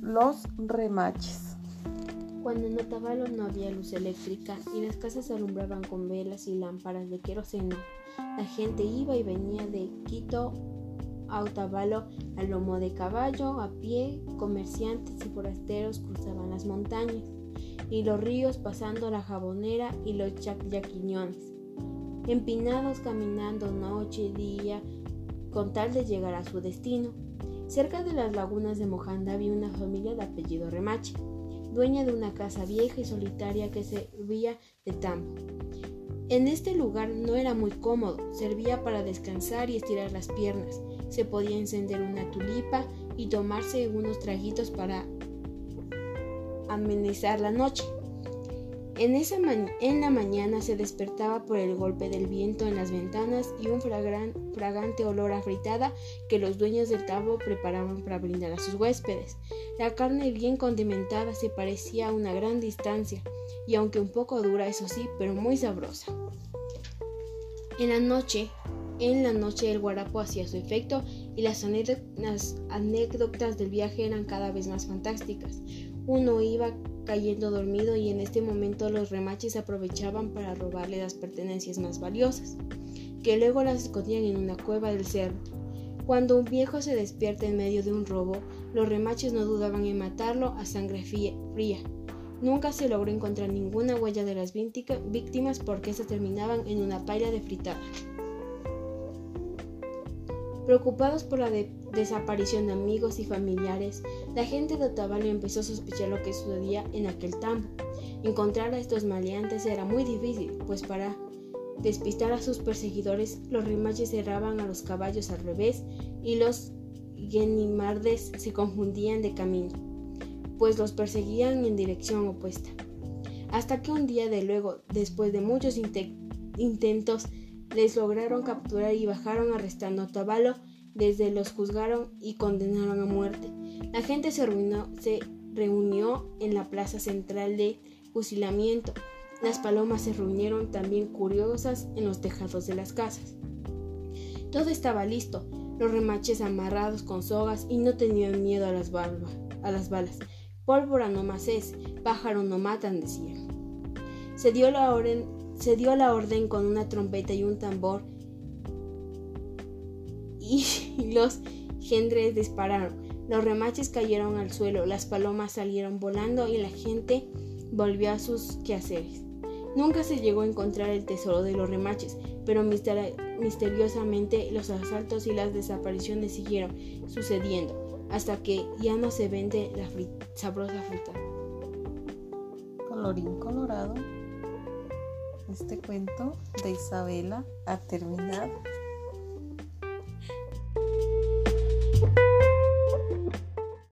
Los remaches. Cuando en Otavalo no había luz eléctrica y las casas se alumbraban con velas y lámparas de queroseno, la gente iba y venía de Quito a Otavalo a lomo de caballo, a pie, comerciantes y forasteros cruzaban las montañas y los ríos pasando la jabonera y los yaquiñones, empinados caminando noche y día con tal de llegar a su destino. Cerca de las lagunas de Mojanda había una familia de apellido Remache, dueña de una casa vieja y solitaria que servía de tambo. En este lugar no era muy cómodo, servía para descansar y estirar las piernas. Se podía encender una tulipa y tomarse unos traguitos para amenizar la noche. En, esa en la mañana se despertaba por el golpe del viento en las ventanas y un fragante olor a fritada que los dueños del tambo preparaban para brindar a sus huéspedes. La carne bien condimentada se parecía a una gran distancia, y aunque un poco dura, eso sí, pero muy sabrosa. En la noche, en la noche el guarapo hacía su efecto y las anécdotas del viaje eran cada vez más fantásticas. Uno iba cayendo dormido y en este momento los remaches aprovechaban para robarle las pertenencias más valiosas, que luego las escondían en una cueva del cerro. Cuando un viejo se despierta en medio de un robo, los remaches no dudaban en matarlo a sangre fría. Nunca se logró encontrar ninguna huella de las víctimas porque se terminaban en una paila de fritada. Preocupados por la desaparición de amigos y familiares, la gente de Otavalo empezó a sospechar lo que sucedía en aquel tambo. Encontrar a estos maleantes era muy difícil, pues para despistar a sus perseguidores, los rimaches cerraban a los caballos al revés y los guenimardes se confundían de camino, pues los perseguían en dirección opuesta. Hasta que un día de luego, después de muchos intentos, les lograron capturar y bajaron arrestando a Tabalo, desde los juzgaron y condenaron a muerte. La gente se, reunió en la plaza central de fusilamiento. Las palomas se reunieron también curiosas en los tejados de las casas. Todo estaba listo, los remaches amarrados con sogas y no tenían miedo a las, a las balas. Pólvora no más es, pájaro no matan, decían. Se dio la orden se dio la orden con una trompeta y un tambor y los gendres dispararon. Los remaches cayeron al suelo, las palomas salieron volando y la gente volvió a sus quehaceres. Nunca se llegó a encontrar el tesoro de los remaches, pero misteriosamente los asaltos y las desapariciones siguieron sucediendo hasta que ya no se vende la sabrosa fruta. Colorín colorado este cuento de Isabela ha terminado.